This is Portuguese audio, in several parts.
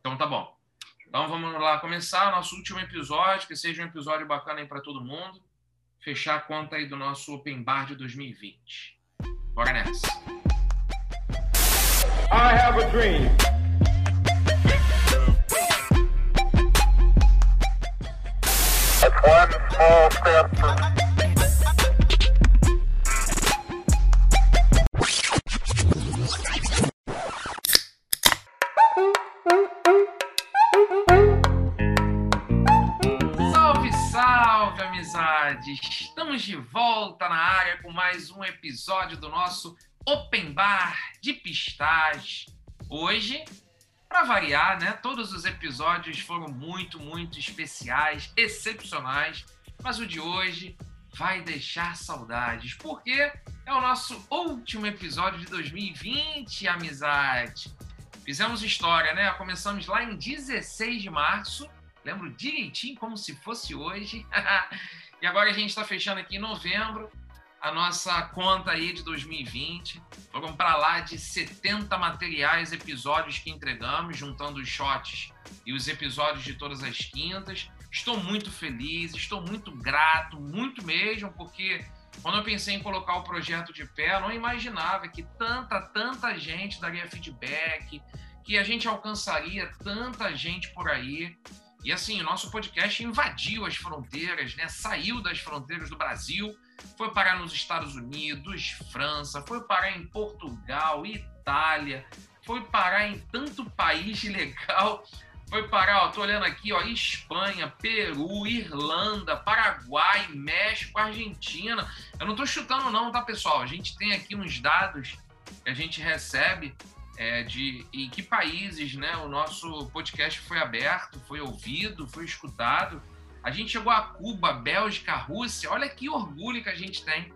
Então tá bom. Então vamos lá começar nosso último episódio, que seja um episódio bacana aí para todo mundo. Fechar a conta aí do nosso Open Bar de 2020. Bora nessa. I have a dream. one small step for Estamos de volta na área com mais um episódio do nosso Open Bar de Pistache. Hoje, para variar, né? Todos os episódios foram muito, muito especiais, excepcionais, mas o de hoje vai deixar saudades, porque é o nosso último episódio de 2020, amizade. Fizemos história, né? Começamos lá em 16 de março, lembro direitinho como se fosse hoje. E agora a gente está fechando aqui em novembro a nossa conta aí de 2020. Foram para lá de 70 materiais, episódios que entregamos, juntando os shots e os episódios de todas as quintas. Estou muito feliz, estou muito grato, muito mesmo, porque quando eu pensei em colocar o projeto de pé, eu não imaginava que tanta, tanta gente daria feedback, que a gente alcançaria tanta gente por aí. E assim, o nosso podcast invadiu as fronteiras, né? Saiu das fronteiras do Brasil, foi parar nos Estados Unidos, França, foi parar em Portugal, Itália, foi parar em tanto país legal. Foi parar, ó, tô olhando aqui, ó, Espanha, Peru, Irlanda, Paraguai, México, Argentina. Eu não tô chutando não, tá, pessoal? A gente tem aqui uns dados que a gente recebe é, de em que países né, o nosso podcast foi aberto, foi ouvido, foi escutado. A gente chegou a Cuba, Bélgica, Rússia. Olha que orgulho que a gente tem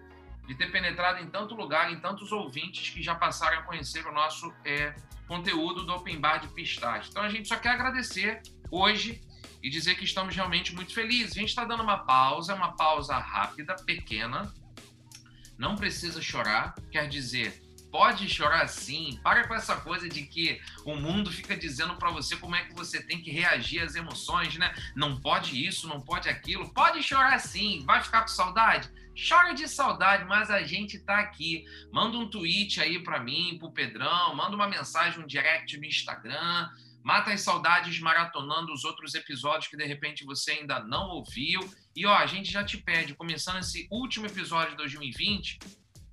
de ter penetrado em tanto lugar, em tantos ouvintes que já passaram a conhecer o nosso é, conteúdo do Open Bar de Pistache. Então a gente só quer agradecer hoje e dizer que estamos realmente muito felizes. A gente está dando uma pausa, uma pausa rápida, pequena. Não precisa chorar, quer dizer, pode chorar sim. Para com essa coisa de que o mundo fica dizendo para você como é que você tem que reagir às emoções, né? Não pode isso, não pode aquilo. Pode chorar sim. Vai ficar com saudade? Chora de saudade, mas a gente tá aqui. Manda um tweet aí para mim, pro Pedrão, manda uma mensagem, um direct no Instagram. Mata as saudades maratonando os outros episódios que de repente você ainda não ouviu. E ó, a gente já te pede, começando esse último episódio de 2020,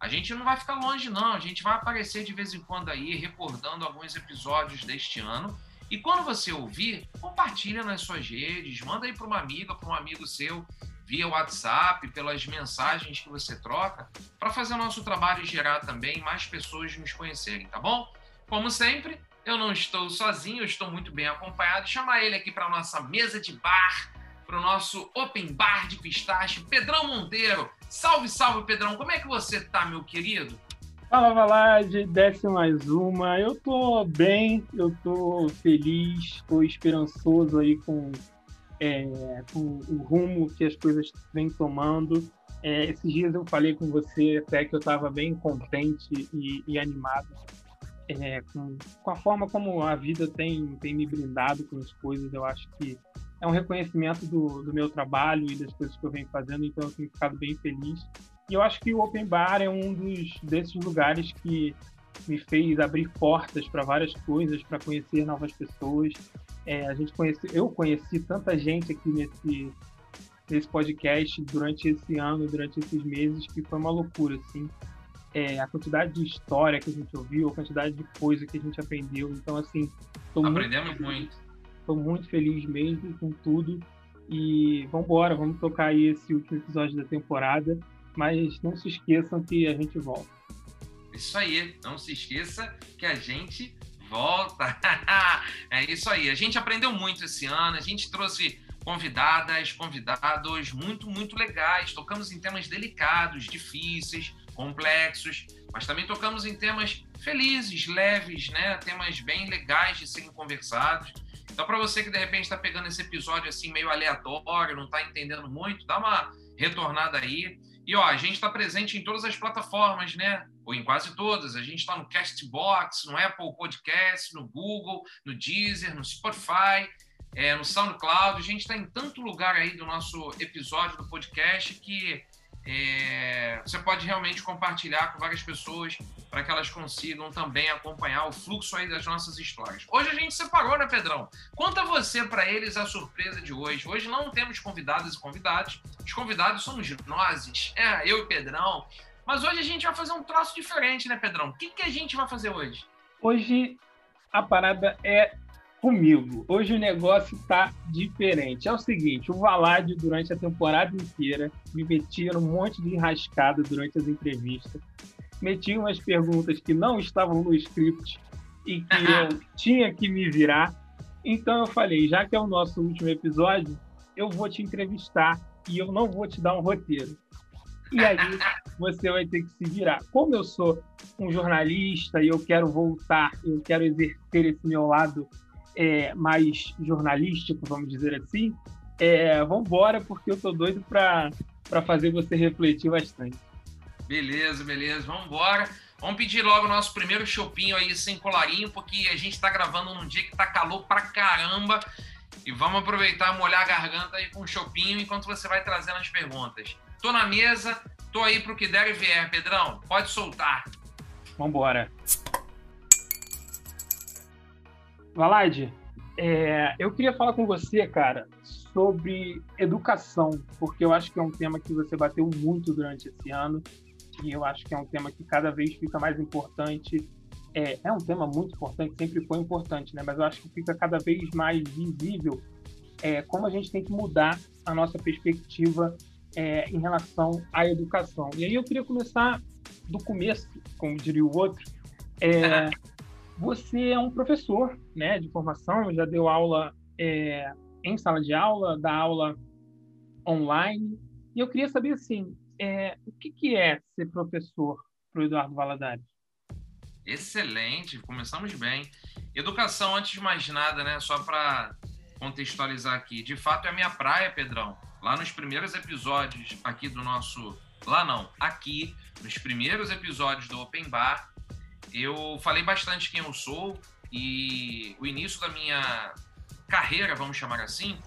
a gente não vai ficar longe, não. A gente vai aparecer de vez em quando aí, recordando alguns episódios deste ano. E quando você ouvir, compartilha nas suas redes, manda aí para uma amiga, para um amigo seu, via WhatsApp, pelas mensagens que você troca, para fazer o nosso trabalho gerar também mais pessoas nos conhecerem, tá bom? Como sempre, eu não estou sozinho, eu estou muito bem acompanhado. Chamar ele aqui para nossa mesa de bar, para o nosso Open Bar de Pistache, Pedrão Monteiro. Salve, salve, Pedrão. Como é que você tá, meu querido? Fala, Valade, desce mais uma. Eu tô bem, eu tô feliz, tô esperançoso aí com, é, com o rumo que as coisas vêm tomando. É, esses dias eu falei com você até que eu estava bem contente e, e animado é, com, com, a forma como a vida tem, tem me brindado com as coisas. Eu acho que é um reconhecimento do, do meu trabalho e das coisas que eu venho fazendo, então eu tenho ficado bem feliz. E eu acho que o Open Bar é um dos desses lugares que me fez abrir portas para várias coisas, para conhecer novas pessoas. É, a gente conhece, eu conheci tanta gente aqui nesse nesse podcast durante esse ano, durante esses meses, que foi uma loucura, assim. É, a quantidade de história que a gente ouviu, a quantidade de coisa que a gente aprendeu. Então, assim, aprendemos muito. muito Estou muito feliz mesmo com tudo. E vamos embora, vamos tocar aí esse último episódio da temporada. Mas não se esqueçam que a gente volta. Isso aí, não se esqueça que a gente volta. é isso aí. A gente aprendeu muito esse ano, a gente trouxe convidadas, convidados muito, muito legais. Tocamos em temas delicados, difíceis, complexos, mas também tocamos em temas felizes, leves, né? Temas bem legais de serem conversados. Então, para você que de repente está pegando esse episódio assim meio aleatório, não está entendendo muito, dá uma retornada aí. E ó, a gente está presente em todas as plataformas, né? Ou em quase todas. A gente está no Castbox, no Apple Podcast, no Google, no Deezer, no Spotify, é, no SoundCloud. A gente está em tanto lugar aí do nosso episódio do podcast que é, você pode realmente compartilhar com várias pessoas para que elas consigam também acompanhar o fluxo aí das nossas histórias. Hoje a gente separou, né, Pedrão? Conta você para eles a surpresa de hoje. Hoje não temos convidadas e convidados. Os convidados somos nós, é, eu e Pedrão. Mas hoje a gente vai fazer um troço diferente, né, Pedrão? O que, que a gente vai fazer hoje? Hoje a parada é comigo. Hoje o negócio está diferente. É o seguinte, o Valad, durante a temporada inteira, me metia num monte de enrascada durante as entrevistas. Metia umas perguntas que não estavam no script e que eu tinha que me virar. Então eu falei, já que é o nosso último episódio, eu vou te entrevistar e eu não vou te dar um roteiro. E aí você vai ter que se virar. Como eu sou um jornalista e eu quero voltar, eu quero exercer esse meu lado é, mais jornalístico, vamos dizer assim, é, vamos embora, porque eu tô doido para fazer você refletir bastante. Beleza, beleza, vamos embora. Vamos pedir logo o nosso primeiro chopinho aí sem colarinho, porque a gente está gravando num dia que tá calor pra caramba. E vamos aproveitar molhar a garganta aí com o chopinho enquanto você vai trazendo as perguntas. Tô na mesa, tô aí pro que der e vier, Pedrão. Pode soltar. Vambora. Valad, é, eu queria falar com você, cara, sobre educação, porque eu acho que é um tema que você bateu muito durante esse ano e eu acho que é um tema que cada vez fica mais importante. É, é um tema muito importante, sempre foi importante, né? Mas eu acho que fica cada vez mais visível é, como a gente tem que mudar a nossa perspectiva é, em relação à educação. E aí eu queria começar do começo, como diria o outro, é, Você é um professor né, de formação, já deu aula é, em sala de aula, dá aula online. E eu queria saber, assim, é, o que, que é ser professor para o Eduardo Valadares? Excelente, começamos bem. Educação, antes de mais nada, né, só para contextualizar aqui, de fato é a minha praia, Pedrão. Lá nos primeiros episódios aqui do nosso. Lá não, aqui, nos primeiros episódios do Open Bar, eu falei bastante quem eu sou e o início da minha carreira, vamos chamar assim,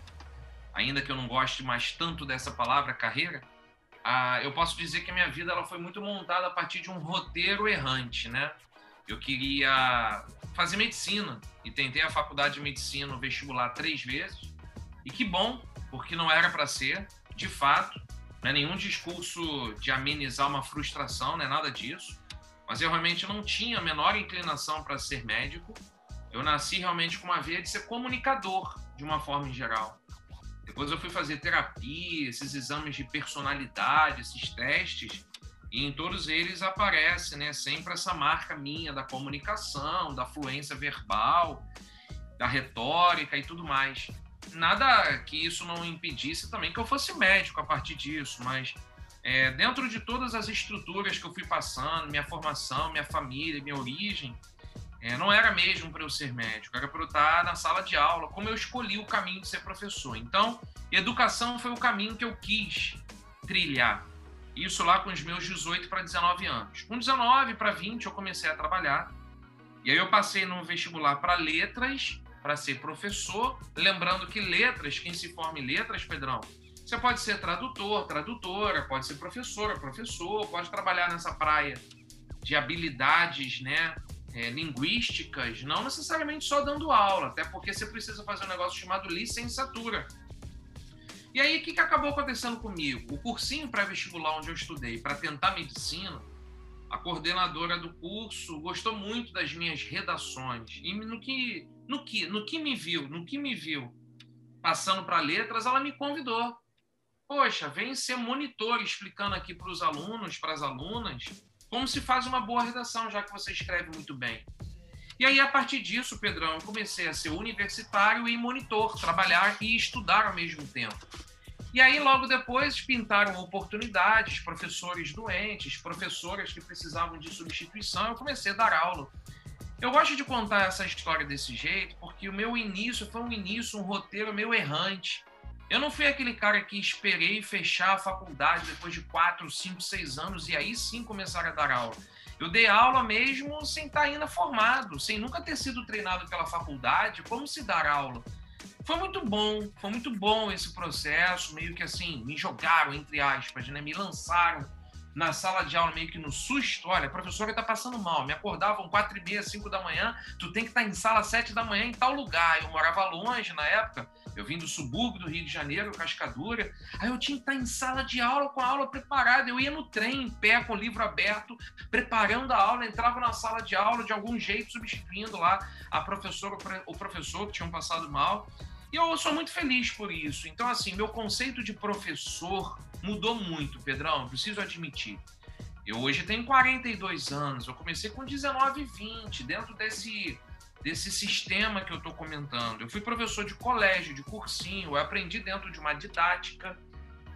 ainda que eu não goste mais tanto dessa palavra carreira, ah, eu posso dizer que a minha vida ela foi muito montada a partir de um roteiro errante, né? Eu queria fazer medicina e tentei a faculdade de medicina no vestibular três vezes. E que bom, porque não era para ser, de fato, não é nenhum discurso de amenizar uma frustração, não é nada disso mas eu realmente não tinha a menor inclinação para ser médico. Eu nasci realmente com uma veia de ser comunicador, de uma forma em geral. Depois eu fui fazer terapia, esses exames de personalidade, esses testes, e em todos eles aparece né, sempre essa marca minha da comunicação, da fluência verbal, da retórica e tudo mais. Nada que isso não impedisse também que eu fosse médico a partir disso, mas é, dentro de todas as estruturas que eu fui passando, minha formação, minha família, minha origem, é, não era mesmo para eu ser médico, era para eu estar na sala de aula, como eu escolhi o caminho de ser professor. Então, educação foi o caminho que eu quis trilhar. Isso lá com os meus 18 para 19 anos. Com 19 para 20 eu comecei a trabalhar. E aí eu passei no vestibular para letras, para ser professor. Lembrando que letras, quem se forma em letras, Pedrão, você pode ser tradutor, tradutora, pode ser professora, professor, pode trabalhar nessa praia de habilidades, né, é, linguísticas, não necessariamente só dando aula, até porque você precisa fazer um negócio chamado licenciatura. E aí, o que, que acabou acontecendo comigo? O cursinho pré-vestibular onde eu estudei para tentar medicina, a coordenadora do curso gostou muito das minhas redações e no que, no que, no que me viu, no que me viu passando para letras, ela me convidou poxa, vem ser monitor explicando aqui para os alunos, para as alunas, como se faz uma boa redação, já que você escreve muito bem. E aí, a partir disso, Pedrão, eu comecei a ser universitário e monitor, trabalhar e estudar ao mesmo tempo. E aí, logo depois, pintaram oportunidades, professores doentes, professoras que precisavam de substituição, eu comecei a dar aula. Eu gosto de contar essa história desse jeito, porque o meu início foi um início, um roteiro meio errante Eu não fui aquele cara que esperei fechar a faculdade depois de quatro, cinco, seis anos e aí sim começar a dar aula. Eu dei aula mesmo sem estar ainda formado, sem nunca ter sido treinado pela faculdade, como se dar aula. Foi muito bom, foi muito bom esse processo, meio que assim, me jogaram, entre aspas, né? me lançaram na sala de aula meio que no susto, olha, a professora está passando mal, me acordavam quatro e meia, cinco da manhã, tu tem que estar tá em sala sete da manhã em tal lugar. Eu morava longe na época, eu vim do subúrbio do Rio de Janeiro, Cascadura, aí eu tinha que estar tá em sala de aula com a aula preparada. Eu ia no trem, em pé, com o livro aberto, preparando a aula, entrava na sala de aula de algum jeito, substituindo lá a professora, o professor que tinham passado mal. E eu sou muito feliz por isso. Então, assim, meu conceito de professor mudou muito, Pedrão, preciso admitir. Eu hoje tenho 42 anos, eu comecei com 19 e 20, dentro desse, desse sistema que eu estou comentando. Eu fui professor de colégio, de cursinho, eu aprendi dentro de uma didática,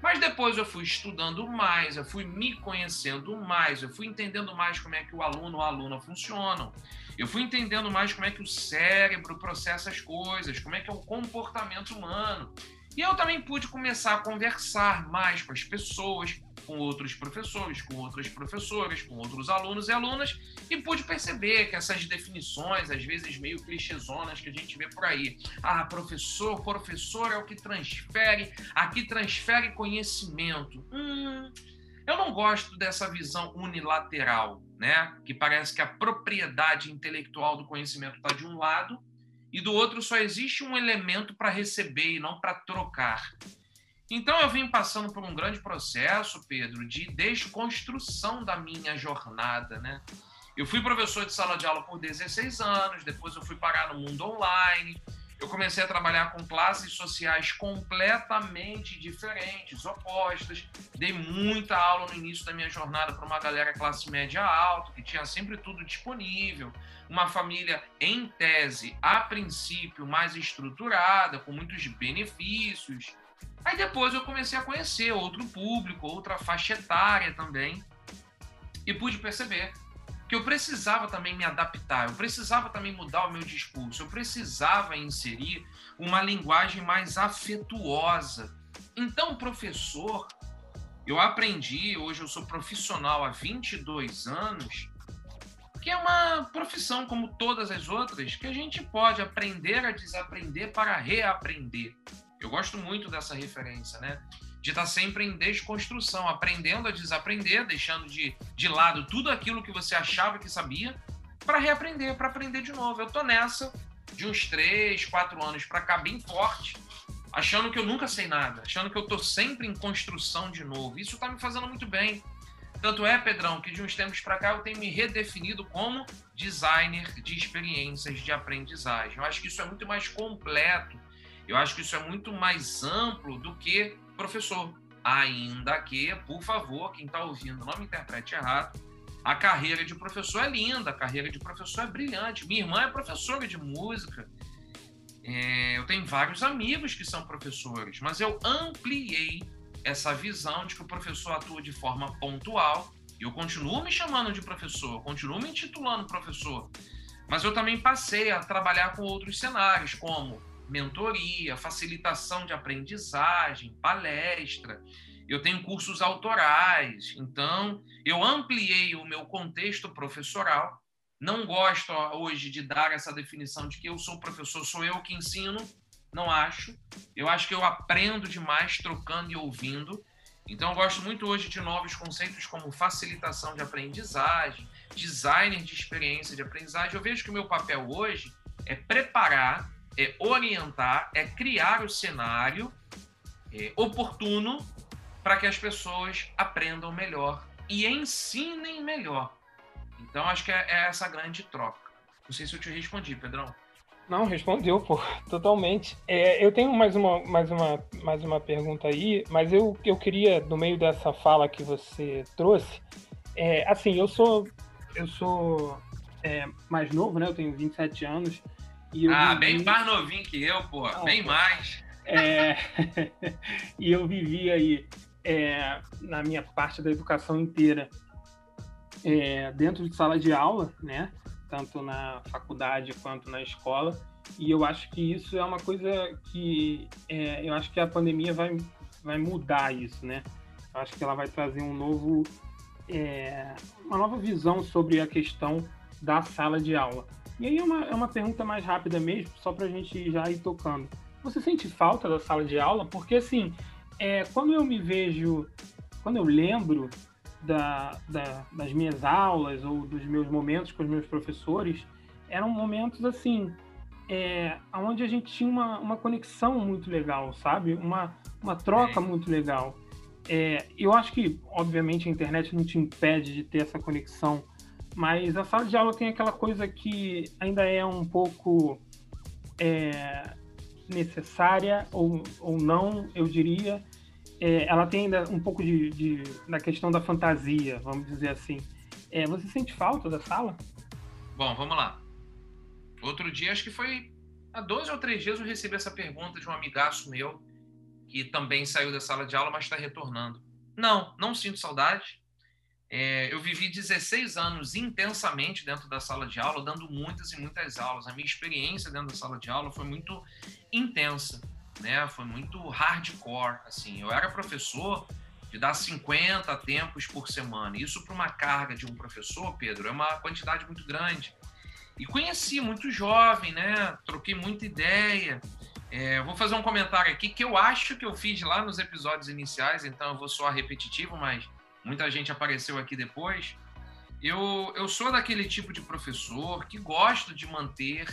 mas depois eu fui estudando mais, eu fui me conhecendo mais, eu fui entendendo mais como é que o aluno ou a aluna funcionam. Eu fui entendendo mais como é que o cérebro processa as coisas, como é que é o comportamento humano. E eu também pude começar a conversar mais com as pessoas, com outros professores, com outras professoras, com outros alunos e alunas, e pude perceber que essas definições, às vezes meio clichêzonas que a gente vê por aí, ah, professor, professor é o que transfere, aqui transfere conhecimento. Hum, eu não gosto dessa visão unilateral, né? Que parece que a propriedade intelectual do conhecimento está de um lado e do outro só existe um elemento para receber e não para trocar. Então eu vim passando por um grande processo, Pedro, de desconstrução da minha jornada, né? Eu fui professor de sala de aula por 16 anos, depois eu fui parar no mundo online. Eu comecei a trabalhar com classes sociais completamente diferentes, opostas. Dei muita aula no início da minha jornada para uma galera classe média alta, que tinha sempre tudo disponível uma família, em tese, a princípio, mais estruturada, com muitos benefícios. Aí depois eu comecei a conhecer outro público, outra faixa etária também, e pude perceber que eu precisava também me adaptar, eu precisava também mudar o meu discurso, eu precisava inserir uma linguagem mais afetuosa. Então, professor, eu aprendi, hoje eu sou profissional há 22 anos, que é uma profissão como todas as outras que a gente pode aprender a desaprender para reaprender. Eu gosto muito dessa referência, né? De estar sempre em desconstrução, aprendendo a desaprender, deixando de, de lado tudo aquilo que você achava que sabia, para reaprender, para aprender de novo. Eu tô nessa de uns três, quatro anos para cá, bem forte, achando que eu nunca sei nada, achando que eu tô sempre em construção de novo. Isso tá me fazendo muito bem. Tanto é, Pedrão, que de uns tempos para cá eu tenho me redefinido como designer de experiências de aprendizagem. Eu acho que isso é muito mais completo, eu acho que isso é muito mais amplo do que professor. Ainda que, por favor, quem está ouvindo, não me interprete errado, a carreira de professor é linda, a carreira de professor é brilhante. Minha irmã é professora de música. É, eu tenho vários amigos que são professores, mas eu ampliei essa visão de que o professor atua de forma pontual. E eu continuo me chamando de professor, continuo me intitulando professor, mas eu também passei a trabalhar com outros cenários, como mentoria, facilitação de aprendizagem, palestra. Eu tenho cursos autorais, então eu ampliei o meu contexto professoral. Não gosto hoje de dar essa definição de que eu sou professor, sou eu que ensino, não acho. Eu acho que eu aprendo demais trocando e ouvindo. Então, eu gosto muito hoje de novos conceitos como facilitação de aprendizagem, designer de experiência de aprendizagem. Eu vejo que o meu papel hoje é preparar, é orientar, é criar o cenário é, oportuno para que as pessoas aprendam melhor e ensinem melhor. Então, acho que é, é essa grande troca. Não sei se eu te respondi, Pedrão. Não, respondeu, pô, totalmente. É, eu tenho mais uma, mais, uma, mais uma pergunta aí, mas eu, eu queria, no meio dessa fala que você trouxe, é, assim, eu sou, eu sou é, mais novo, né? Eu tenho 27 anos. E ah, vivi... bem mais novinho que eu, pô, bem pô. mais. É... e eu vivi aí, é, na minha parte da educação inteira, é, dentro de sala de aula, né? tanto na faculdade quanto na escola. E eu acho que isso é uma coisa que é, eu acho que a pandemia vai, vai mudar isso, né? Eu acho que ela vai trazer um novo, é, uma nova visão sobre a questão da sala de aula. E aí é uma, é uma pergunta mais rápida mesmo, só para a gente já ir tocando. Você sente falta da sala de aula? Porque assim, é, quando eu me vejo, quando eu lembro da, da, das minhas aulas ou dos meus momentos com os meus professores, eram momentos assim, é, onde a gente tinha uma, uma conexão muito legal, sabe? Uma, uma troca muito legal. É, eu acho que, obviamente, a internet não te impede de ter essa conexão, mas a sala de aula tem aquela coisa que ainda é um pouco é, necessária ou, ou não, eu diria. É, ela tem ainda um pouco de, de, da questão da fantasia, vamos dizer assim. É, você sente falta da sala? Bom, vamos lá. Outro dia, acho que foi há dois ou três dias, eu recebi essa pergunta de um amigaço meu que também saiu da sala de aula, mas está retornando. Não, não sinto saudade. É, eu vivi 16 anos intensamente dentro da sala de aula, dando muitas e muitas aulas. A minha experiência dentro da sala de aula foi muito intensa, né? Foi muito hardcore, assim. Eu era professor de dar 50 tempos por semana. Isso para uma carga de um professor, Pedro, é uma quantidade muito grande. E conheci muito jovem, né? Troquei muita ideia. É, vou fazer um comentário aqui que eu acho que eu fiz lá nos episódios iniciais, então eu vou soar repetitivo, mas muita gente apareceu aqui depois. Eu, eu sou daquele tipo de professor que gosto de manter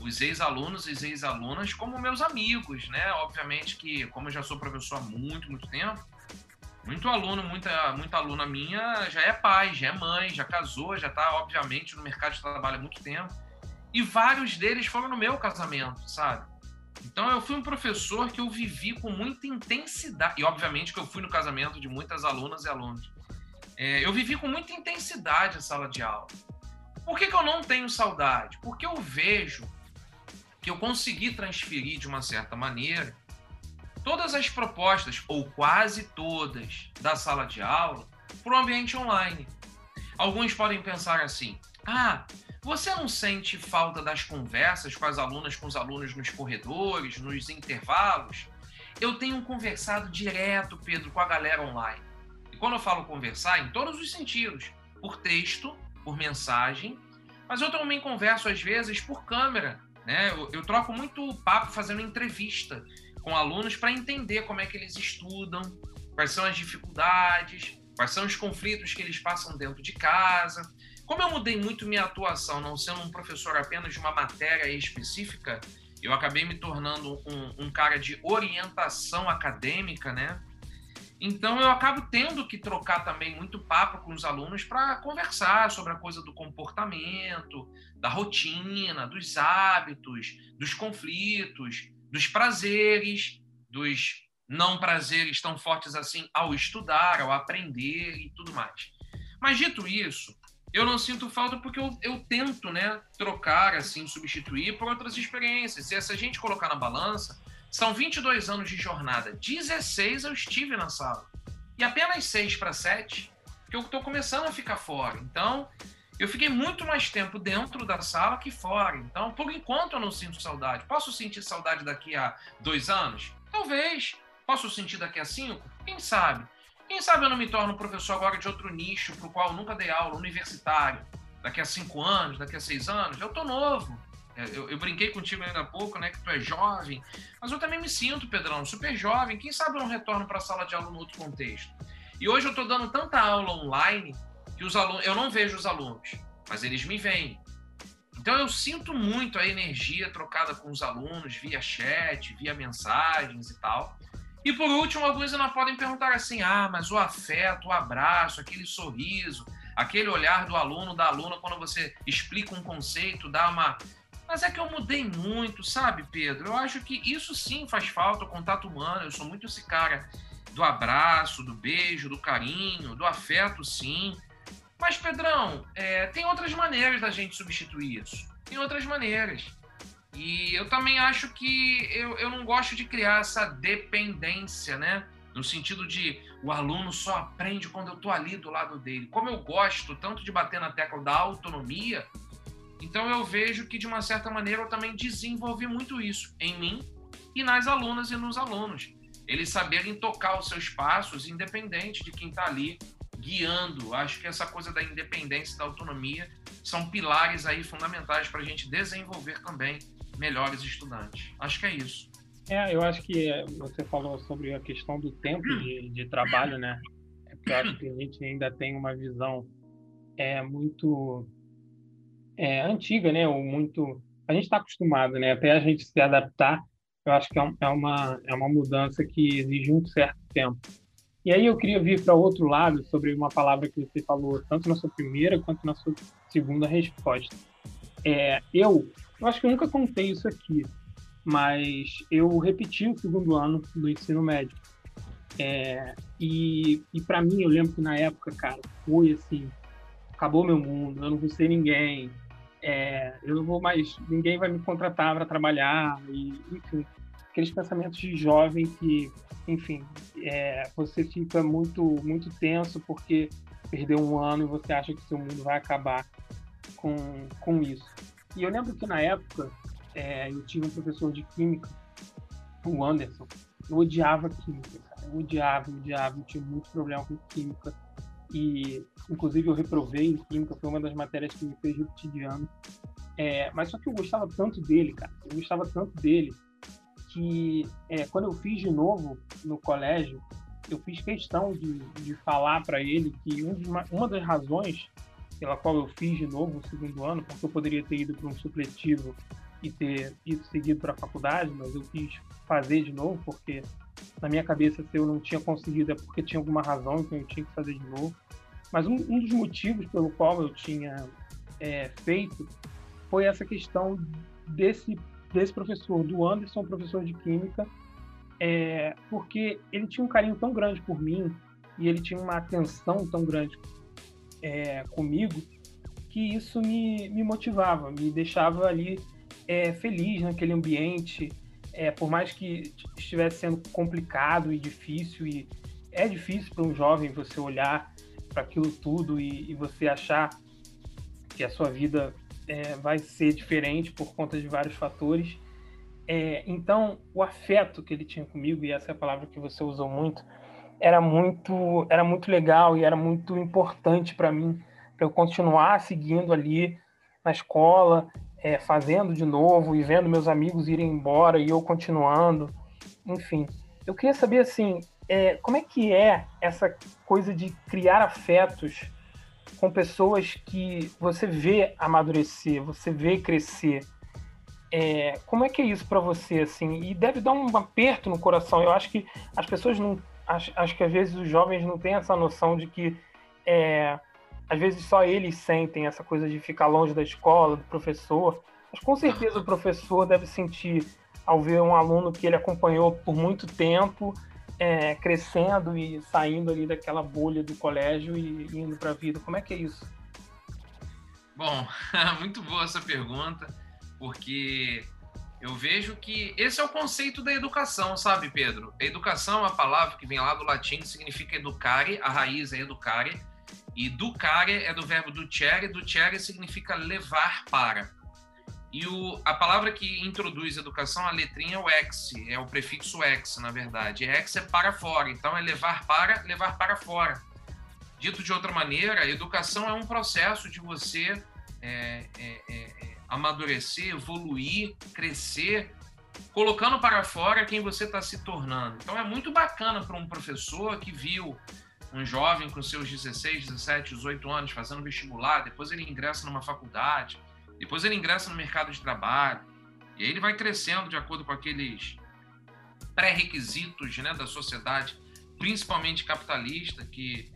os ex-alunos e ex-alunas como meus amigos, né? Obviamente que, como eu já sou professor há muito, muito tempo, muito aluno, muita, muita aluna minha já é pai, já é mãe, já casou, já está, obviamente, no mercado de trabalho há muito tempo. E vários deles foram no meu casamento, sabe? Então eu fui um professor que eu vivi com muita intensidade, e obviamente que eu fui no casamento de muitas alunas e alunos. É, eu vivi com muita intensidade a sala de aula. Por que, que eu não tenho saudade? Porque eu vejo que eu consegui transferir de uma certa maneira todas as propostas, ou quase todas, da sala de aula para o ambiente online. Alguns podem pensar assim: ah, você não sente falta das conversas com as alunas, com os alunos nos corredores, nos intervalos? Eu tenho conversado direto, Pedro, com a galera online. E quando eu falo conversar, em todos os sentidos, por texto, por mensagem, mas eu também converso às vezes por câmera, né? Eu, eu troco muito papo fazendo entrevista com alunos para entender como é que eles estudam, quais são as dificuldades, quais são os conflitos que eles passam dentro de casa. Como eu mudei muito minha atuação, não sendo um professor apenas de uma matéria específica, eu acabei me tornando um, um cara de orientação acadêmica, né? Então eu acabo tendo que trocar também muito papo com os alunos para conversar sobre a coisa do comportamento, da rotina, dos hábitos, dos conflitos, dos prazeres, dos não prazeres tão fortes assim ao estudar, ao aprender e tudo mais. Mas dito isso, eu não sinto falta porque eu, eu tento, né, trocar, assim, substituir por outras experiências. Se a gente colocar na balança, são 22 anos de jornada. 16 eu estive na sala. E apenas 6 para 7 que eu estou começando a ficar fora. Então, eu fiquei muito mais tempo dentro da sala que fora. Então, por enquanto, eu não sinto saudade. Posso sentir saudade daqui a dois anos? Talvez. Posso sentir daqui a cinco? Quem sabe? Quem sabe eu não me torno professor agora de outro nicho para o qual nunca dei aula, universitário. Daqui a cinco anos, daqui a seis anos, eu tô novo. É, eu, eu, brinquei contigo ainda há pouco, né, que tu é jovem, mas eu também me sinto, Pedrão, super jovem. Quem sabe eu não retorno para a sala de aula no outro contexto. E hoje eu estou dando tanta aula online que os alunos, eu não vejo os alunos, mas eles me veem. Então eu sinto muito a energia trocada com os alunos via chat, via mensagens e tal. E por último, alguns ainda podem perguntar assim: ah, mas o afeto, o abraço, aquele sorriso, aquele olhar do aluno, da aluna, quando você explica um conceito, dá uma. Mas é que eu mudei muito, sabe, Pedro? Eu acho que isso sim faz falta, o contato humano. Eu sou muito esse cara do abraço, do beijo, do carinho, do afeto, sim. Mas, Pedrão, é, tem outras maneiras da gente substituir isso. Tem outras maneiras. E eu também acho que eu, eu não gosto de criar essa dependência, né? No sentido de o aluno só aprende quando eu estou ali do lado dele. Como eu gosto tanto de bater na tecla da autonomia, Então eu vejo que, de uma certa maneira, eu também desenvolvi muito isso em mim e nas alunas e nos alunos. Eles saberem tocar os seus passos, independente de quem está ali guiando. Acho que essa coisa da independência e da autonomia são pilares aí fundamentais para a gente desenvolver também melhores estudantes. Acho que é isso. É, eu acho que você falou sobre a questão do tempo de, de trabalho, né? É porque eu acho que a gente ainda tem uma visão é, muito é, antiga, né? Ou muito. A gente está acostumado, né? Até a gente se adaptar, eu acho que é, é uma, é uma mudança que exige um certo tempo. E aí eu queria vir para outro lado sobre uma palavra que você falou tanto na sua primeira quanto na sua segunda resposta. É, eu, eu acho que eu nunca contei isso aqui, mas eu repeti o segundo ano do ensino médio. É, e e para mim, eu lembro que na época, cara, foi assim: acabou meu mundo, eu não vou ser ninguém, é, eu não vou mais, ninguém vai me contratar para trabalhar, e, enfim, aqueles pensamentos de jovem que, enfim, é, você fica muito, muito tenso porque perdeu um ano e você acha que seu mundo vai acabar com, com isso. E eu lembro que na época é, eu tive um professor de química, o Anderson, eu odiava química, cara. eu odiava, odiava, eu tinha muito problema com química. E inclusive eu reprovei em química, foi uma das matérias que me fez repetir de ano. É, mas só que eu gostava tanto dele, cara, eu gostava tanto dele que é, quando eu fiz de novo no colégio, eu fiz questão de, de falar para ele que uma, uma das razões pela qual eu fiz de novo o segundo ano, porque eu poderia ter ido para um supletivo e ter ido seguido para a faculdade, mas eu quis fazer de novo, porque na minha cabeça se eu não tinha conseguido é porque tinha alguma razão, então eu tinha que fazer de novo. Mas um, um dos motivos pelo qual eu tinha é, feito foi essa questão desse, desse professor, do Anderson, professor de Química, é, porque ele tinha um carinho tão grande por mim e ele tinha uma atenção tão grande é, comigo que isso me, me motivava, me deixava ali é, feliz naquele ambiente, é, por mais que estivesse sendo complicado e difícil, e é difícil para um jovem você olhar para aquilo tudo e, e, você achar que a sua vida é, vai ser diferente por conta de vários fatores. É, então, o afeto que ele tinha comigo, e essa é a palavra que você usou muito, era muito, era muito legal e era muito importante para mim, para eu continuar seguindo ali na escola, é, fazendo de novo e vendo meus amigos irem embora e eu continuando, enfim. Eu queria saber assim, é, como é que é essa coisa de criar afetos com pessoas que você vê amadurecer, você vê crescer. É, como é que é isso para você assim? E deve dar um aperto no coração. Eu acho que as pessoas não, acho, acho que às vezes os jovens não têm essa noção de que é, às vezes só eles sentem essa coisa de ficar longe da escola, do professor. Mas com certeza o professor deve sentir ao ver um aluno que ele acompanhou por muito tempo, é, crescendo e saindo ali daquela bolha do colégio e indo para a vida. Como é que é isso? Bom, muito boa essa pergunta, porque eu vejo que esse é o conceito da educação, sabe, Pedro? A educação é uma palavra que vem lá do latim, que significa educare, a raiz é educare, e ducare é do verbo ducere, ducere significa levar para. E o, a palavra que introduz educação, a letrinha é o ex, é o prefixo ex, na verdade. Ex é para fora, então é levar para, levar para fora. Dito de outra maneira, educação é um processo de você é, é, é, é amadurecer, evoluir, crescer, colocando para fora quem você está se tornando. Então é muito bacana para um professor que viu um jovem com seus 16, 17, 18 anos fazendo vestibular, depois ele ingressa numa faculdade, depois ele ingressa no mercado de trabalho, e aí ele vai crescendo de acordo com aqueles pré-requisitos né, da sociedade, principalmente capitalista, que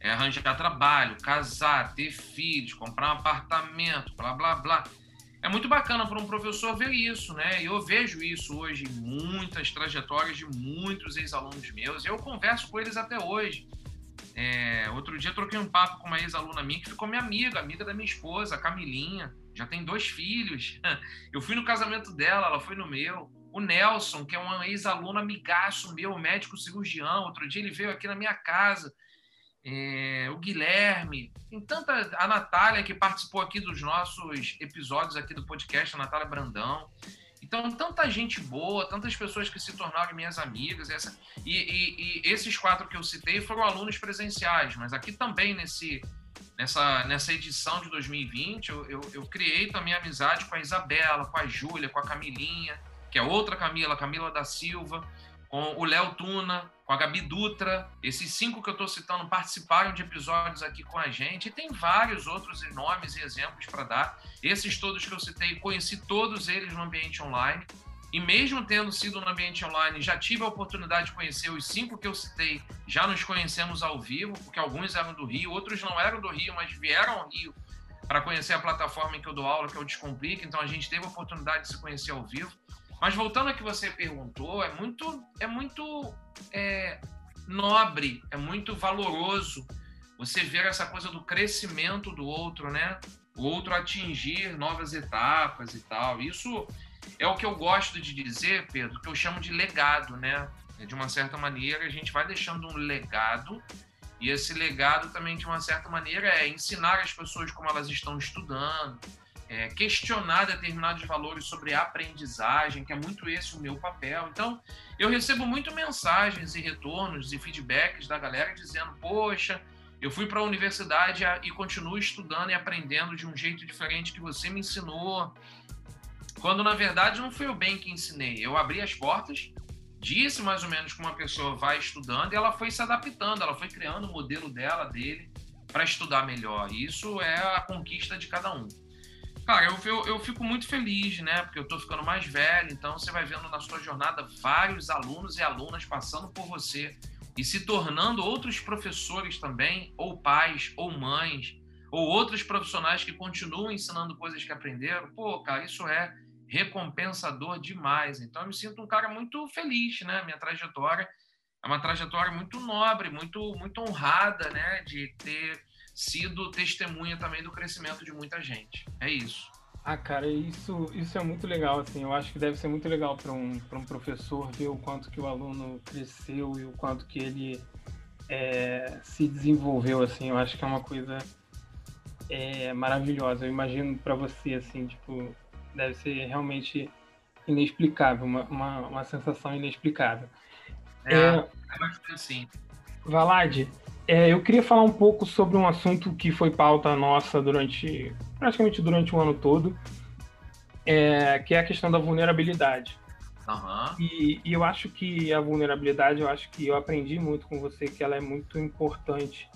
é arranjar trabalho, casar, ter filhos, comprar um apartamento, blá, blá, blá. É muito bacana para um professor ver isso, né? Eu vejo isso hoje em muitas trajetórias de muitos ex-alunos meus. Eu converso com eles até hoje. É, outro dia troquei um papo com uma ex-aluna minha que ficou minha amiga, amiga da minha esposa, Camilinha. Já tem dois filhos. Eu fui no casamento dela, ela foi no meu. O Nelson, que é um ex-aluno amigaço meu, médico cirurgião, outro dia ele veio aqui na minha casa. É, o Guilherme, tem tanta. A Natália, que participou aqui dos nossos episódios aqui do podcast, a Natália Brandão. Então, tanta gente boa, tantas pessoas que se tornaram minhas amigas. Essa, e, e, e esses quatro que eu citei foram alunos presenciais, mas aqui também nesse, nessa, nessa edição de 2020, eu, eu, eu criei também amizade com a Isabela, com a Júlia, com a Camilinha, que é outra Camila, Camila da Silva com o Léo Tuna, com a Gabi Dutra. Esses cinco que eu estou citando participaram de episódios aqui com a gente. E tem vários outros nomes e exemplos para dar. Esses todos que eu citei, conheci todos eles no ambiente online. E mesmo tendo sido no ambiente online, já tive a oportunidade de conhecer os cinco que eu citei. Já nos conhecemos ao vivo, porque alguns eram do Rio, outros não eram do Rio, mas vieram ao Rio para conhecer a plataforma em que eu dou aula, que é o Descomplica. Então a gente teve a oportunidade de se conhecer ao vivo. Mas voltando ao que você perguntou, é muito, é muito é, nobre, é muito valoroso você ver essa coisa do crescimento do outro, né? O outro atingir novas etapas e tal. Isso é o que eu gosto de dizer, Pedro, que eu chamo de legado, né? De uma certa maneira, a gente vai deixando um legado e esse legado também, de uma certa maneira, é ensinar as pessoas como elas estão estudando, é, questionar determinados valores sobre aprendizagem, que é muito esse o meu papel. Então, eu recebo muito mensagens e retornos e feedbacks da galera dizendo: Poxa, eu fui para a universidade e continuo estudando e aprendendo de um jeito diferente que você me ensinou. Quando na verdade não foi o bem que ensinei. Eu abri as portas, disse mais ou menos como uma pessoa vai estudando e ela foi se adaptando, ela foi criando o modelo dela, dele, para estudar melhor. Isso é a conquista de cada um. Cara, eu, eu, eu, fico muito feliz, né? Porque eu tô ficando mais velho, então você vai vendo na sua jornada vários alunos e alunas passando por você e se tornando outros professores também, ou pais, ou mães, ou outros profissionais que continuam ensinando coisas que aprenderam. Pô, cara, isso é recompensador demais. Então eu me sinto um cara muito feliz, né? Minha trajetória é uma trajetória muito nobre, muito, muito honrada, né? De ter sido testemunha também do crescimento de muita gente. É isso. Ah, cara, isso, isso é muito legal, assim. Eu acho que deve ser muito legal para um, um professor ver o quanto que o aluno cresceu e o quanto que ele é, se desenvolveu, assim. Eu acho que é uma coisa é, maravilhosa. Eu imagino para você, assim, tipo, deve ser realmente inexplicável, uma, uma, uma sensação inexplicável. É, é, é assim. Valade, é, eu queria falar um pouco sobre um assunto que foi pauta nossa durante praticamente durante o ano todo, é, que é a questão da vulnerabilidade. Uhum. E, e, eu acho que a vulnerabilidade, eu acho que eu aprendi muito com você que ela é muito importante,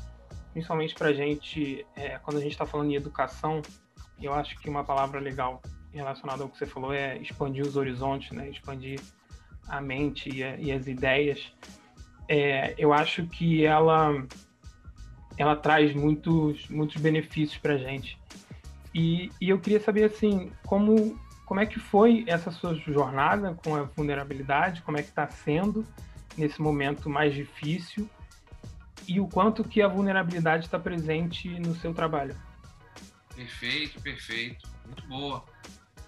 principalmente para gente é, quando a gente está falando em educação. Eu acho que uma palavra legal relacionada ao que você falou é expandir os horizontes, né? Expandir a mente e, a, e as ideias é, eu acho que ela ela traz muitos muitos benefícios para gente. E, e eu queria saber assim como como é que foi essa sua jornada com a vulnerabilidade? Como é que está sendo nesse momento mais difícil? E o quanto que a vulnerabilidade está presente no seu trabalho? Perfeito perfeito. Muito boa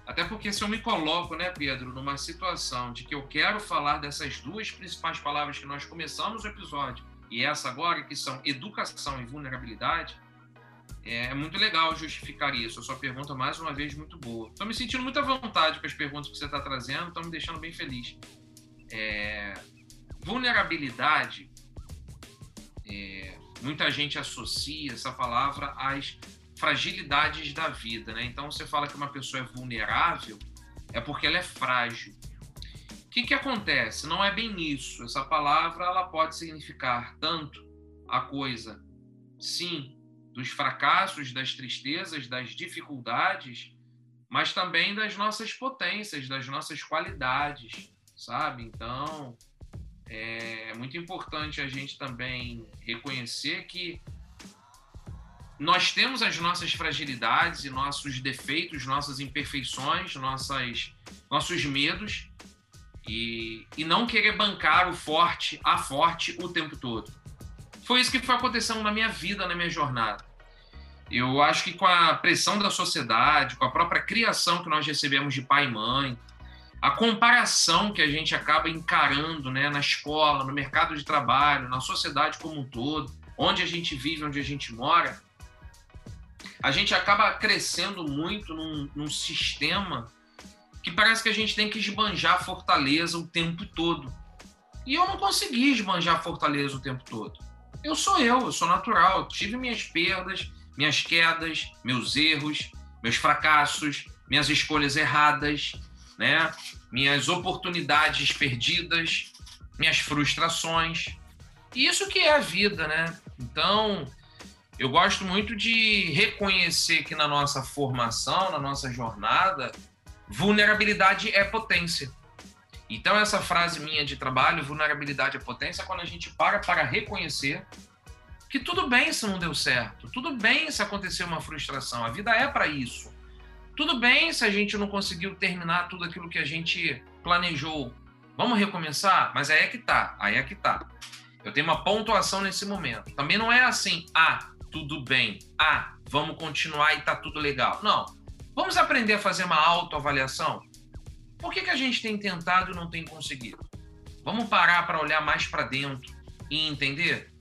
até porque se eu me coloco, né, Pedro, numa situação de que eu quero falar dessas duas principais palavras que nós começamos o episódio e essa agora, que são educação e vulnerabilidade, é muito legal justificar isso. A sua pergunta, mais uma vez, muito boa. Estou me sentindo muito à vontade com as perguntas que você está trazendo, estão me deixando bem feliz. É... Vulnerabilidade, é... muita gente associa essa palavra às fragilidades da vida, né? Então você fala que uma pessoa é vulnerável é porque ela é frágil. O que, que acontece? Não é bem isso. Essa palavra ela pode significar tanto a coisa, sim, dos fracassos, das tristezas, das dificuldades, mas também das nossas potências, das nossas qualidades, sabe? Então é muito importante a gente também reconhecer que nós temos as nossas fragilidades e nossos defeitos, nossas imperfeições, nossas, nossos medos e, e não querer bancar o forte, a forte o tempo todo. Foi isso que foi acontecendo na minha vida, na minha jornada. Eu acho que com a pressão da sociedade, com a própria criação que nós recebemos de pai e mãe, a comparação que a gente acaba encarando né, na escola, no mercado de trabalho, na sociedade como um todo, onde a gente vive, onde a gente mora, a gente acaba crescendo muito num, num sistema que parece que a gente tem que esbanjar fortaleza o tempo todo. E eu não consegui esbanjar fortaleza o tempo todo. Eu sou eu, eu sou natural, eu tive minhas perdas, minhas quedas, meus erros, meus fracassos, minhas escolhas erradas, né? minhas oportunidades perdidas, minhas frustrações. E isso que é a vida, né? Então, eu gosto muito de reconhecer que na nossa formação, na nossa jornada, vulnerabilidade é potência. Então, essa frase minha de trabalho, vulnerabilidade é potência, é quando a gente para para reconhecer que tudo bem se não deu certo, tudo bem se acontecer uma frustração, a vida é para isso. Tudo bem se a gente não conseguiu terminar tudo aquilo que a gente planejou. Vamos recomeçar? Mas aí é que tá, aí é que tá. Eu tenho uma pontuação nesse momento. Também não é assim, ah, tudo bem, ah, vamos continuar e tá tudo legal. Não. Vamos aprender a fazer uma autoavaliação? Por que, que a gente tem tentado e não tem conseguido? Vamos parar para olhar mais para dentro e entender?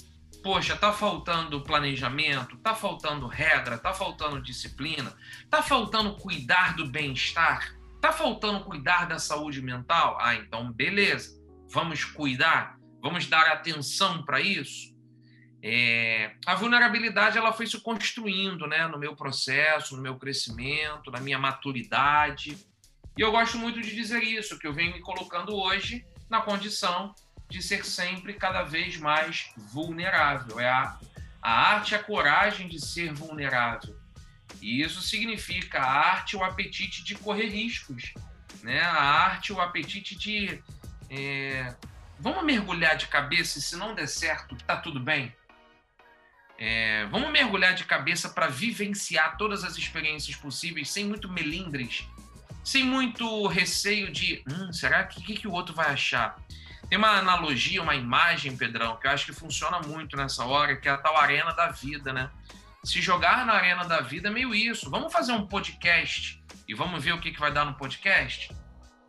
Poxa, tá faltando planejamento, tá faltando regra, tá faltando disciplina, tá faltando cuidar do bem-estar, tá faltando cuidar da saúde mental. Ah, então beleza, vamos cuidar, vamos dar atenção para isso. É, a vulnerabilidade ela foi se construindo né, no meu processo, no meu crescimento, na minha maturidade. E eu gosto muito de dizer isso, que eu venho me colocando hoje na condição de ser sempre cada vez mais vulnerável. É a, a arte a coragem de ser vulnerável. E isso significa a arte o apetite de correr riscos. Né? A arte o apetite de. É, vamos mergulhar de cabeça e se não der certo, tá tudo bem? É, vamos mergulhar de cabeça para vivenciar todas as experiências possíveis sem muito melindres sem muito receio de, hum, será que que, que o outro vai achar? Tem uma analogia, uma imagem, Pedrão, que eu acho que funciona muito nessa hora, que é a tal arena da vida, né? Se jogar na arena da vida é meio isso. Vamos fazer um podcast e vamos ver o que, que vai dar no podcast?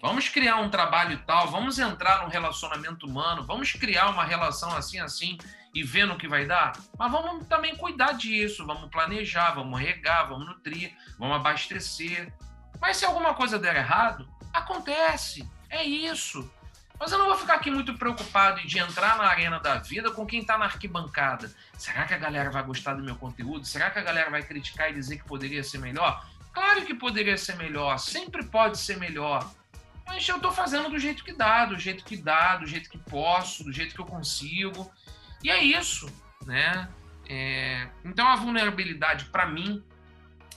Vamos criar um trabalho tal, vamos entrar num relacionamento humano, vamos criar uma relação assim, assim e ver no que vai dar. Mas vamos também cuidar disso, vamos planejar, vamos regar, vamos nutrir, vamos abastecer, mas se alguma coisa der errado, acontece. É isso. Mas eu não vou ficar aqui muito preocupado de entrar na arena da vida com quem está na arquibancada. Será que a galera vai gostar do meu conteúdo? Será que a galera vai criticar e dizer que poderia ser melhor? Claro que poderia ser melhor, sempre pode ser melhor. Mas eu estou fazendo do jeito que dá, do jeito que dá, do jeito que posso, do jeito que eu consigo. E é isso, né? É... Então a vulnerabilidade, para mim,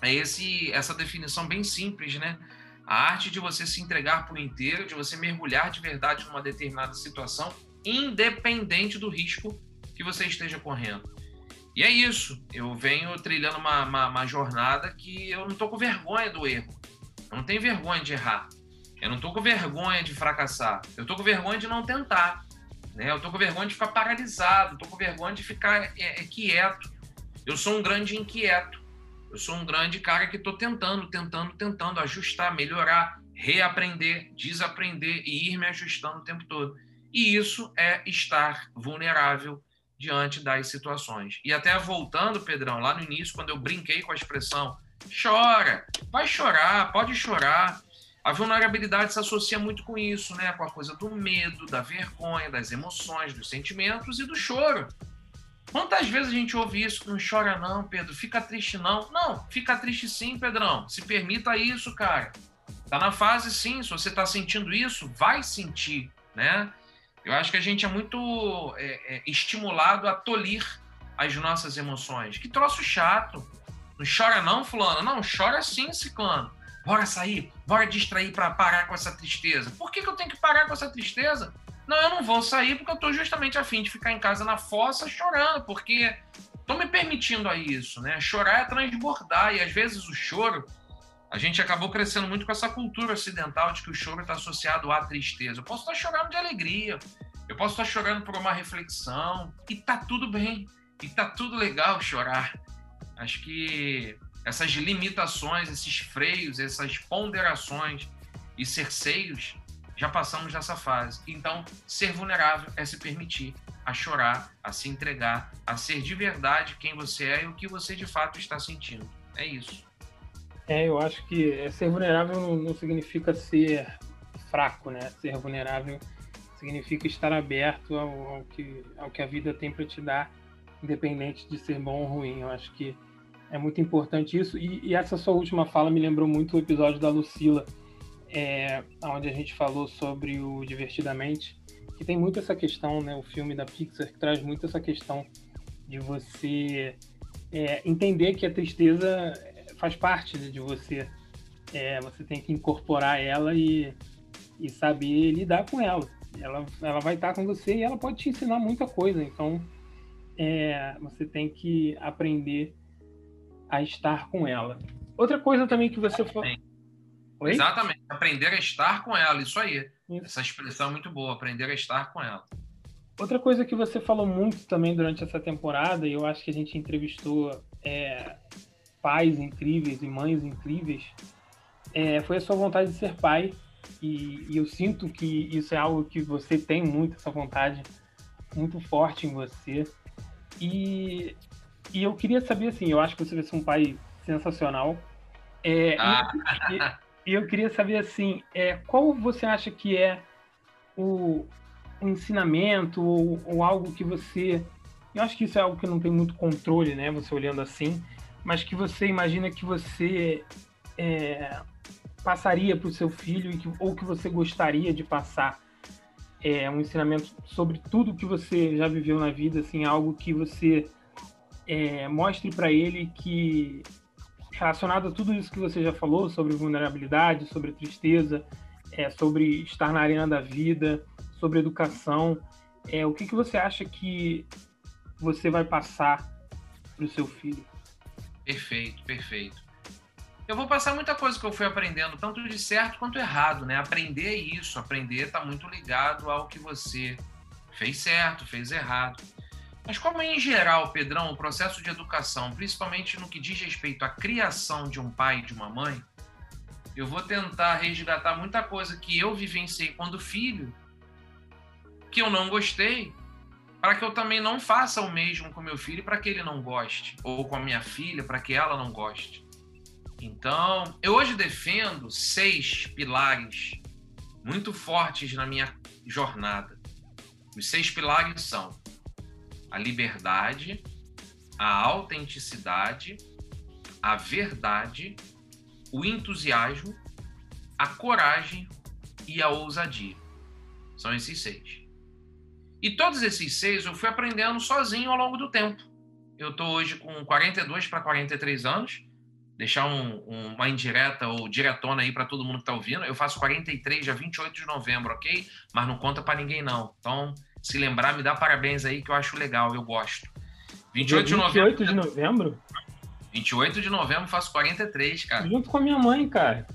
é esse, essa definição bem simples, né? A arte de você se entregar por inteiro, de você mergulhar de verdade numa determinada situação, independente do risco que você esteja correndo. E é isso. Eu venho trilhando uma, uma, uma jornada que eu não estou com vergonha do erro. Eu não tenho vergonha de errar. Eu não estou com vergonha de fracassar. Eu estou com vergonha de não tentar. Né? Eu estou com vergonha de ficar paralisado. Estou com vergonha de ficar é, é, quieto. Eu sou um grande inquieto. Eu sou um grande cara que estou tentando, tentando, tentando ajustar, melhorar, reaprender, desaprender e ir me ajustando o tempo todo. E isso é estar vulnerável diante das situações. E até voltando, Pedrão, lá no início, quando eu brinquei com a expressão chora, vai chorar, pode chorar. A vulnerabilidade se associa muito com isso, né? Com a coisa do medo, da vergonha, das emoções, dos sentimentos e do choro. Quantas vezes a gente ouve isso? Não chora não, Pedro. Fica triste não. Não, fica triste sim, Pedrão. Se permita isso, cara. Tá na fase sim. Se você tá sentindo isso, vai sentir, né? Eu acho que a gente é muito é, é, estimulado a tolir as nossas emoções. Que troço chato. Não chora não, fulano. Não, chora sim, ciclano. Bora sair, bora distrair para parar com essa tristeza. Por que, que eu tenho que parar com essa tristeza? Não, eu não vou sair porque eu estou justamente afim de ficar em casa na fossa chorando, porque estou me permitindo a isso, né? Chorar é transbordar, e às vezes o choro, a gente acabou crescendo muito com essa cultura ocidental de que o choro está associado à tristeza. Eu posso estar chorando de alegria, eu posso estar chorando por uma reflexão, e tá tudo bem, e tá tudo legal chorar. Acho que essas limitações, esses freios, essas ponderações e cerceios já passamos dessa fase. Então, ser vulnerável é se permitir a chorar, a se entregar, a ser de verdade quem você é e o que você de fato está sentindo. É isso. É, eu acho que ser vulnerável não, não significa ser fraco, né? Ser vulnerável significa estar aberto ao, ao, que, ao que a vida tem para te dar, independente de ser bom ou ruim. Eu acho que é muito importante isso. E, e essa sua última fala me lembrou muito o episódio da Lucila, é, onde a gente falou sobre o Divertidamente, que tem muito essa questão, né? O filme da Pixar que traz muito essa questão de você é, entender que a tristeza faz parte de você. É, você tem que incorporar ela e, e saber lidar com ela. Ela, ela vai estar com você e ela pode te ensinar muita coisa. Então, é, você tem que aprender a estar com ela. Outra coisa também que você falou. Exatamente, aprender a estar com ela, isso aí. Isso. Essa expressão é muito boa, aprender a estar com ela. Outra coisa que você falou muito também durante essa temporada, e eu acho que a gente entrevistou é, pais incríveis e mães incríveis, é, foi a sua vontade de ser pai. E, e, eu sinto que isso é algo que você tem muito, essa vontade muito forte em você. E, e eu queria saber, assim, eu acho que você vai ser um pai sensacional. É, ah. e, e, eu queria saber, assim, é, qual você acha que é o, o ensinamento ou, ou algo que você eu acho que isso é algo que não tem muito controle, né? Você olhando assim, mas que você imagina que você é, passaria para o seu filho que, ou que você gostaria de passar é, um ensinamento sobre tudo que você já viveu na vida, assim, algo que você é, mostre para ele que relacionado a tudo isso que você já falou sobre vulnerabilidade, sobre tristeza, é, sobre estar na arena da vida, sobre educação, é, o que, que você acha que você vai passar para o seu filho? Perfeito, perfeito. Eu vou passar muita coisa que eu fui aprendendo, tanto de certo quanto errado, né? Aprender é isso, aprender está muito ligado ao que você fez certo, fez errado. Mas como em geral, Pedrão, o processo de educação, principalmente no que diz respeito à criação de um pai e de uma mãe, eu vou tentar resgatar muita coisa que eu vivenciei quando filho, que eu não gostei, para que eu também não faça o mesmo com meu filho para que ele não goste, ou com a minha filha para que ela não goste. Então, eu hoje defendo seis pilares muito fortes na minha jornada. Os seis pilares são a liberdade, a autenticidade, a verdade, o entusiasmo, a coragem e a ousadia. São esses seis. E todos esses seis eu fui aprendendo sozinho ao longo do tempo. Eu estou hoje com 42 para 43 anos. Deixar um, um, uma indireta ou diretona aí para todo mundo que está ouvindo. Eu faço 43 dia 28 de novembro, ok? Mas não conta para ninguém, não. Então, se lembrar, me dá parabéns aí que eu acho legal, eu gosto. 28 de novembro. 28 de novembro? 28 de novembro faço 43, cara. Junto com a minha mãe, cara.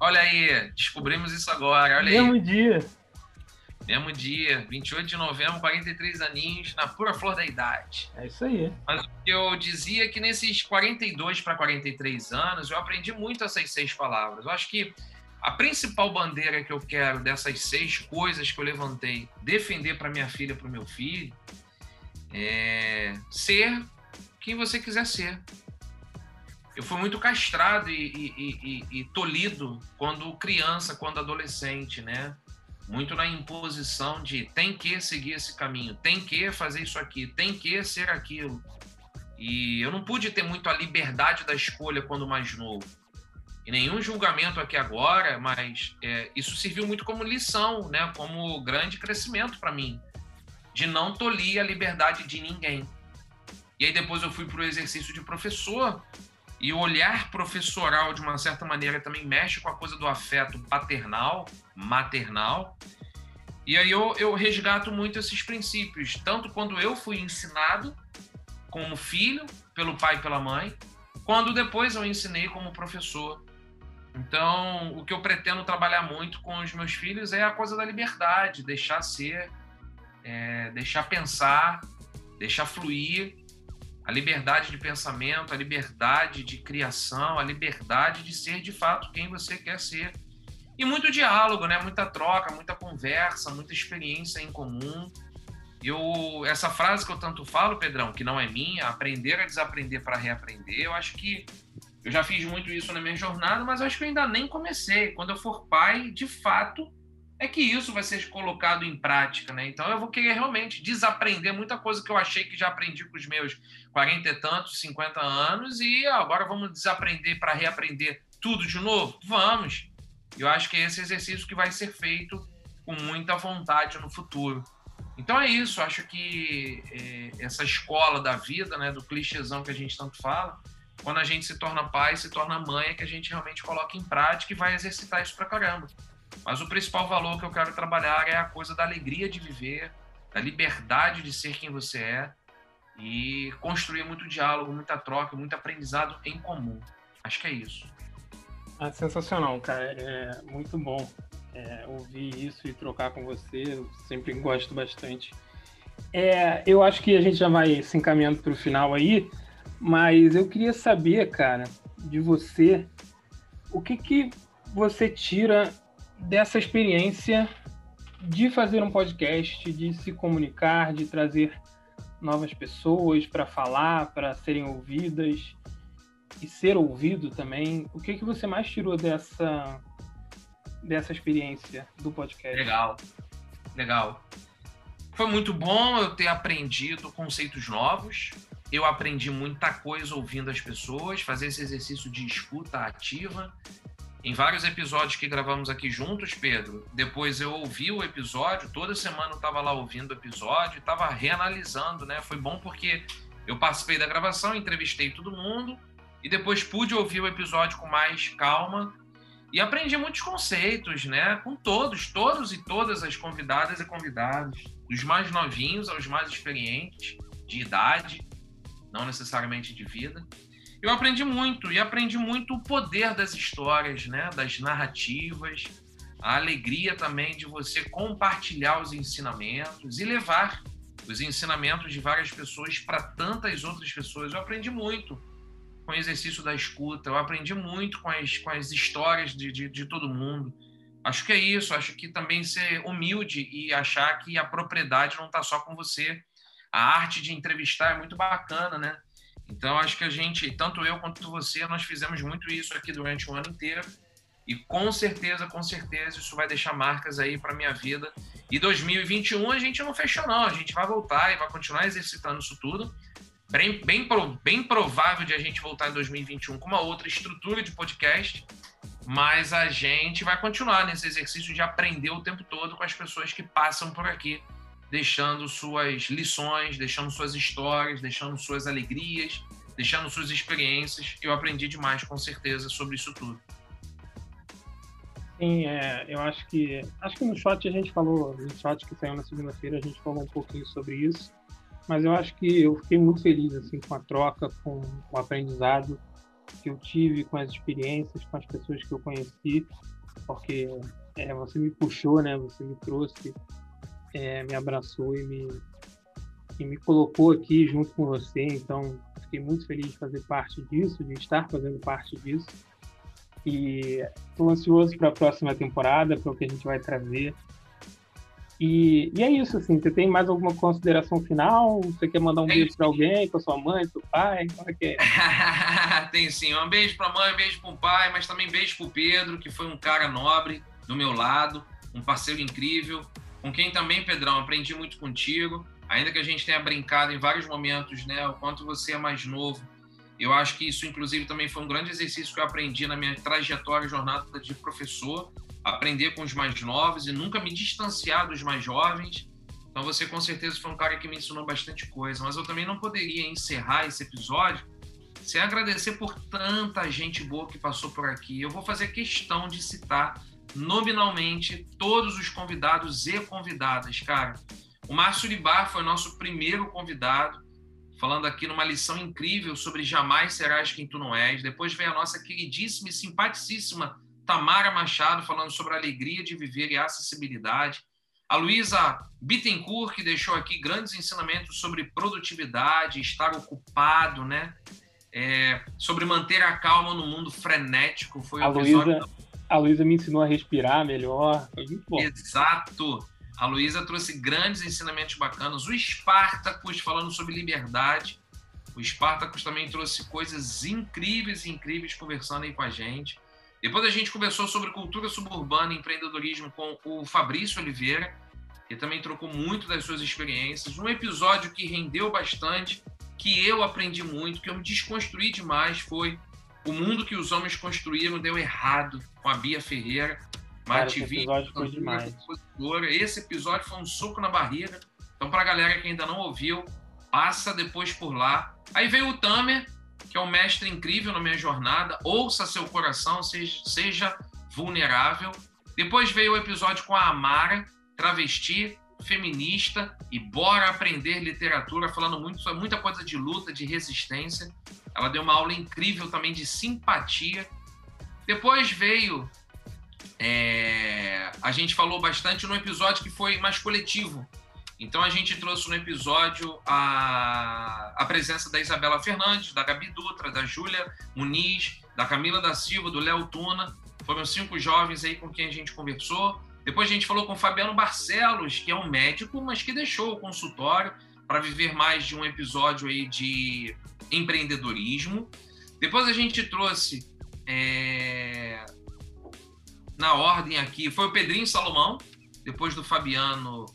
Olha aí, descobrimos isso agora. Olha Mesmo aí. dia. Mesmo dia, 28 de novembro, 43 aninhos, na pura flor da idade. É isso aí. Mas o que eu dizia é que nesses 42 para 43 anos, eu aprendi muito essas seis palavras. Eu acho que a principal bandeira que eu quero dessas seis coisas que eu levantei, defender para minha filha, para o meu filho, é ser quem você quiser ser. Eu fui muito castrado e, e, e, e tolhido quando criança, quando adolescente, né? muito na imposição de tem que seguir esse caminho, tem que fazer isso aqui, tem que ser aquilo. E eu não pude ter muito a liberdade da escolha quando mais novo. Nenhum julgamento aqui agora, mas é, isso serviu muito como lição, né? como grande crescimento para mim, de não tolir a liberdade de ninguém. E aí depois eu fui para o exercício de professor, e o olhar professoral, de uma certa maneira, também mexe com a coisa do afeto paternal, maternal. E aí eu, eu resgato muito esses princípios, tanto quando eu fui ensinado como filho, pelo pai e pela mãe, quando depois eu ensinei como professor. Então, o que eu pretendo trabalhar muito com os meus filhos é a coisa da liberdade, deixar ser, é, deixar pensar, deixar fluir, a liberdade de pensamento, a liberdade de criação, a liberdade de ser de fato quem você quer ser. e muito diálogo, né? Muita troca, muita conversa, muita experiência em comum. Eu, essa frase que eu tanto falo, Pedrão, que não é minha, aprender a desaprender para reaprender, eu acho que eu já fiz muito isso na minha jornada, mas acho que eu ainda nem comecei. Quando eu for pai, de fato, é que isso vai ser colocado em prática, né? Então eu vou querer realmente desaprender muita coisa que eu achei que já aprendi com os meus 40 e tantos, 50 anos, e agora vamos desaprender para reaprender tudo de novo? Vamos! Eu acho que é esse exercício que vai ser feito com muita vontade no futuro. Então é isso, acho que é, essa escola da vida, né, do clichêzão que a gente tanto fala, quando a gente se torna pai, se torna mãe, é que a gente realmente coloca em prática e vai exercitar isso pra caramba. Mas o principal valor que eu quero trabalhar é a coisa da alegria de viver, da liberdade de ser quem você é e construir muito diálogo, muita troca, muito aprendizado em comum. Acho que é isso. Ah, sensacional, cara. É muito bom é, ouvir isso e trocar com você. Eu sempre gosto bastante. É, eu acho que a gente já vai se encaminhando para o final aí, mas eu queria saber, cara, de você, o que que você tira dessa experiência de fazer um podcast, de se comunicar, de trazer novas pessoas para falar, para serem ouvidas e ser ouvido também. O que que você mais tirou dessa dessa experiência do podcast? Legal, legal. Foi muito bom eu ter aprendido conceitos novos. Eu aprendi muita coisa ouvindo as pessoas, fazer esse exercício de escuta ativa em vários episódios que gravamos aqui juntos, Pedro, depois eu ouvi o episódio, toda semana eu estava lá ouvindo o episódio, estava reanalisando, né? Foi bom porque eu participei da gravação, entrevistei todo mundo e depois pude ouvir o episódio com mais calma e aprendi muitos conceitos, né? Com todos, todos e todas as convidadas e convidados, dos mais novinhos aos mais experientes de idade, não necessariamente de vida eu aprendi muito e aprendi muito o poder das histórias, né, das narrativas, a alegria também de você compartilhar os ensinamentos e levar os ensinamentos de várias pessoas para tantas outras pessoas. Eu aprendi muito com o exercício da escuta, eu aprendi muito com as, com as histórias de, de, de todo mundo. Acho que é isso, acho que também ser humilde e achar que a propriedade não está só com você. A arte de entrevistar é muito bacana, né? Então, acho que a gente, tanto eu quanto você, nós fizemos muito isso aqui durante o ano inteiro. E com certeza, com certeza, isso vai deixar marcas aí para minha vida. E 2021 a gente não fechou, não. A gente vai voltar e vai continuar exercitando isso tudo. Bem, bem, bem provável de a gente voltar em 2021 com uma outra estrutura de podcast. Mas a gente vai continuar nesse exercício de aprender o tempo todo com as pessoas que passam por aqui deixando suas lições, deixando suas histórias, deixando suas alegrias, deixando suas experiências. Eu aprendi demais, com certeza, sobre isso tudo. Sim, é, eu acho que acho que no shot a gente falou, no shot que saiu na segunda-feira a gente falou um pouquinho sobre isso, mas eu acho que eu fiquei muito feliz assim com a troca, com, com o aprendizado que eu tive, com as experiências, com as pessoas que eu conheci, porque é, você me puxou, né? Você me trouxe é, me abraçou e me, e me colocou aqui junto com você. Então, fiquei muito feliz de fazer parte disso, de estar fazendo parte disso. E estou ansioso para a próxima temporada, para o que a gente vai trazer. E, e, é isso, assim. Você tem mais alguma consideração final? Você quer mandar um beijo para alguém, para sua mãe, para o pai? Como é que é? tem sim. Um beijo para a mãe, um beijo para o pai, mas também beijo para o Pedro, que foi um cara nobre do meu lado, um parceiro incrível com quem também, Pedrão, aprendi muito contigo, ainda que a gente tenha brincado em vários momentos, né, o quanto você é mais novo. Eu acho que isso, inclusive, também foi um grande exercício que eu aprendi na minha trajetória, jornada de professor, aprender com os mais novos e nunca me distanciar dos mais jovens. Então, você com certeza foi um cara que me ensinou bastante coisa. Mas eu também não poderia encerrar esse episódio sem agradecer por tanta gente boa que passou por aqui. Eu vou fazer questão de citar nominalmente todos os convidados e convidadas, cara. O Márcio Libar foi nosso primeiro convidado, falando aqui numa lição incrível sobre jamais serás quem tu não és. Depois veio a nossa queridíssima e simpaticíssima Tamara Machado falando sobre a alegria de viver e a acessibilidade. A Luísa Bittencourt, que deixou aqui grandes ensinamentos sobre produtividade, estar ocupado, né? É, sobre manter a calma no mundo frenético. Foi a Luísa, A Luísa me ensinou a respirar melhor. Foi muito bom. Exato. A Luísa trouxe grandes ensinamentos bacanas. O Spartacus falando sobre liberdade. O Spartacus também trouxe coisas incríveis, incríveis conversando aí com a gente. Depois a gente conversou sobre cultura suburbana e empreendedorismo com o Fabrício Oliveira, que também trocou muito das suas experiências. Um episódio que rendeu bastante, que eu aprendi muito, que eu me desconstruí demais, foi o mundo que os homens construíram deu errado com a Bia Ferreira, uma Cara, ativista, esse episódio foi demais. Esse episódio foi um soco na barriga. Então, para a galera que ainda não ouviu, passa depois por lá. Aí veio o Tamer, que é um mestre incrível na minha jornada. Ouça seu coração, seja, seja vulnerável. Depois veio o episódio com a Amara, travesti, feminista e bora aprender literatura, falando muito sobre muita coisa de luta, de resistência. Ela deu uma aula incrível também de simpatia. Depois veio. É, a gente falou bastante no episódio que foi mais coletivo. Então a gente trouxe no episódio a, a presença da Isabela Fernandes, da Gabi Dutra, da Júlia Muniz, da Camila da Silva, do Léo Tuna. Foram cinco jovens aí com quem a gente conversou. Depois a gente falou com o Fabiano Barcelos, que é um médico, mas que deixou o consultório para viver mais de um episódio aí de empreendedorismo. Depois a gente trouxe é... na ordem aqui, foi o Pedrinho Salomão, depois do Fabiano.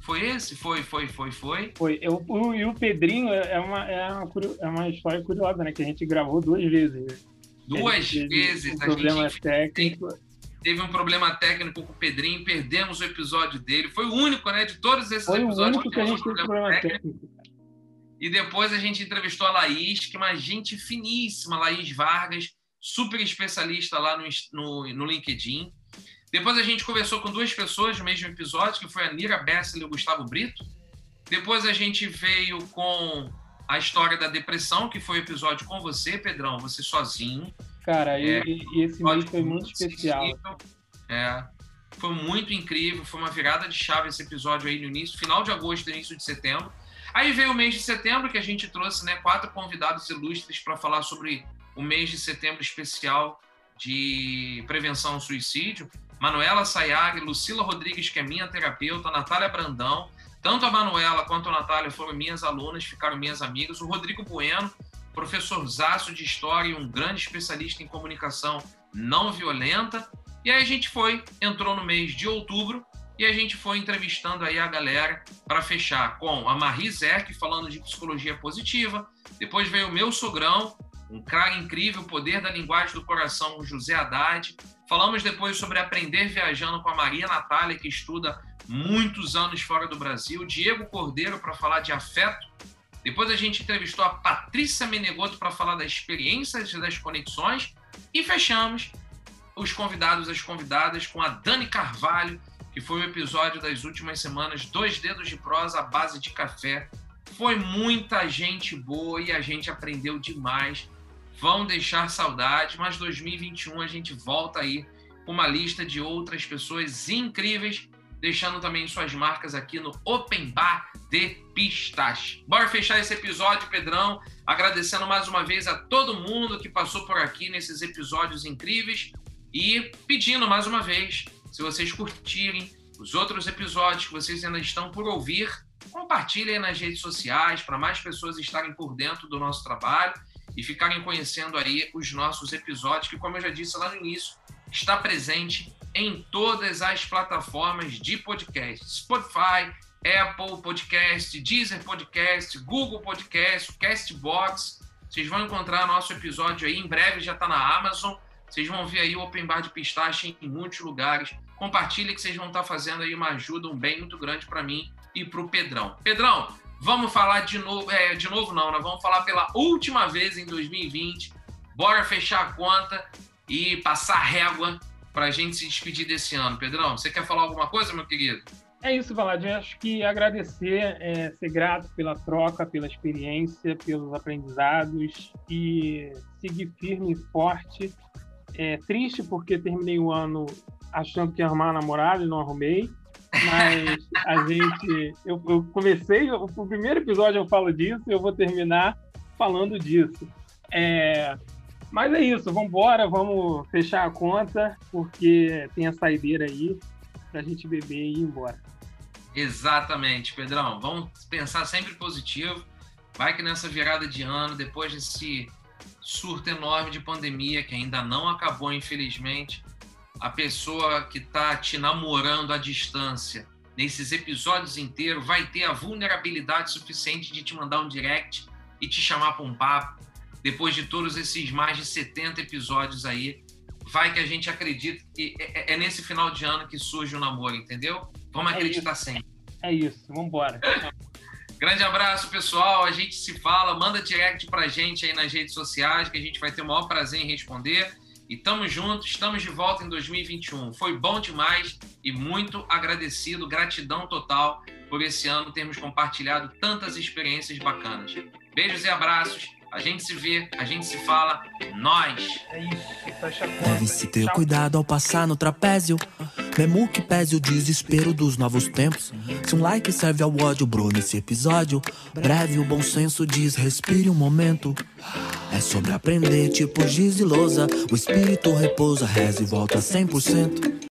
Foi esse? Foi, foi, foi, foi. Foi. Eu, o, e o Pedrinho é, é uma, é, uma, é uma história curiosa, né? Que a gente gravou duas vezes. Duas vezes. Um problema gente técnico. Teve um problema técnico com o Pedrinho, perdemos o episódio dele. Foi o único, né? De todos esses foi episódios o único que, a gente teve problema técnico. técnico. E depois a gente entrevistou a Laís, que é uma gente finíssima, Laís Vargas, super especialista lá no, no, no LinkedIn. Depois a gente conversou com duas pessoas no mesmo episódio, que foi a Nira Bessel e o Gustavo Brito. Depois a gente veio com a história da depressão, que foi o episódio com você, Pedrão, você sozinho. Cara, é, e, e, esse mês foi muito especial. É, foi muito incrível, foi uma virada de chave esse episódio aí no início, final de agosto, início de setembro. Aí veio o mês de setembro, que a gente trouxe né, quatro convidados ilustres para falar sobre o mês de setembro especial de prevenção ao suicídio. Manuela Sayag, Lucila Rodrigues, que é minha terapeuta, Natália Brandão. Tanto a Manuela quanto a Natália foram minhas alunas, ficaram minhas amigas. O Rodrigo Bueno, professor Zaço de História e um grande especialista em comunicação não violenta. E aí a gente foi, entrou no mês de outubro, e a gente foi entrevistando aí a galera para fechar com a Marie Zerk falando de psicologia positiva. Depois veio o meu sogrão, um cara incrível, Poder da Linguagem do Coração, o José Haddad. Falamos depois sobre aprender viajando com a Maria Natália, que estuda muitos anos fora do Brasil. Diego Cordeiro para falar de afeto. Depois a gente entrevistou a Patrícia Menegoto para falar das experiências e das conexões. E fechamos os convidados, as convidadas, com a Dani Carvalho, que foi o episódio das últimas semanas, Dois Dedos de Prosa à base de café. Foi muita gente boa e a gente aprendeu demais. Vão deixar saudade, mas 2021 a gente volta aí com uma lista de outras pessoas incríveis, deixando também suas marcas aqui no Open Bar de Pistache. Bora fechar esse episódio, Pedrão, agradecendo mais uma vez a todo mundo que passou por aqui nesses episódios incríveis e pedindo mais uma vez se vocês curtirem os outros episódios que vocês ainda estão por ouvir, compartilhem nas redes sociais para mais pessoas estarem por dentro do nosso trabalho e ficarem conhecendo aí os nossos episódios, que, como eu já disse lá no início, está presente em todas as plataformas de podcast: Spotify, Apple Podcast, Deezer Podcast, Google Podcast, Castbox. Vocês vão encontrar nosso episódio aí, em breve já está na Amazon. Vocês vão ver aí o Open Bar de Pistache em muitos lugares compartilhe que vocês vão estar fazendo aí uma ajuda, um bem muito grande para mim e para o Pedrão. Pedrão, vamos falar de novo, é, de novo não, nós vamos falar pela última vez em 2020. Bora fechar a conta e passar régua para a gente se despedir desse ano. Pedrão, você quer falar alguma coisa, meu querido? É isso, Valadinho. Acho que agradecer, é, ser grato pela troca, pela experiência, pelos aprendizados e seguir firme e forte. É triste porque terminei o ano achando que ia arrumar uma namorada e não arrumei. Mas a gente. Eu, eu comecei, o, o primeiro episódio eu falo disso e eu vou terminar falando disso. É, Mas é isso, vamos embora, vamos fechar a conta, porque tem a saideira aí pra gente beber e ir embora. Exatamente, Pedrão. Vamos pensar sempre positivo. Vai que nessa virada de ano, depois desse surto enorme de pandemia, que ainda não acabou, infelizmente, a pessoa que está te namorando à distância, nesses episódios inteiros, vai ter a vulnerabilidade suficiente de te mandar um direct e te chamar para um papo. Depois de todos esses mais de 70 episódios aí, vai que a gente acredita que é, é, é nesse final de ano que surge o namoro, entendeu? Vamos é acreditar isso. sempre. É isso, vamos embora. Grande abraço, pessoal. A gente se fala. Manda direct pra gente aí nas redes sociais, que a gente vai ter o maior prazer em responder. E tamo juntos, estamos de volta em 2021. Foi bom demais e muito agradecido, gratidão total por esse ano termos compartilhado tantas experiências bacanas. Beijos e abraços. A gente se vê, a gente se fala. Nós. É isso, fecha a conta. Deve-se ter Tchau. cuidado ao passar no trapézio. Mesmo que pese o desespero dos novos tempos. Se um like serve ao ódio, bro, nesse episódio. Breve, o bom senso diz: respire um momento. É sobre aprender, tipo giz e lousa. O espírito repousa, reza e volta 100%.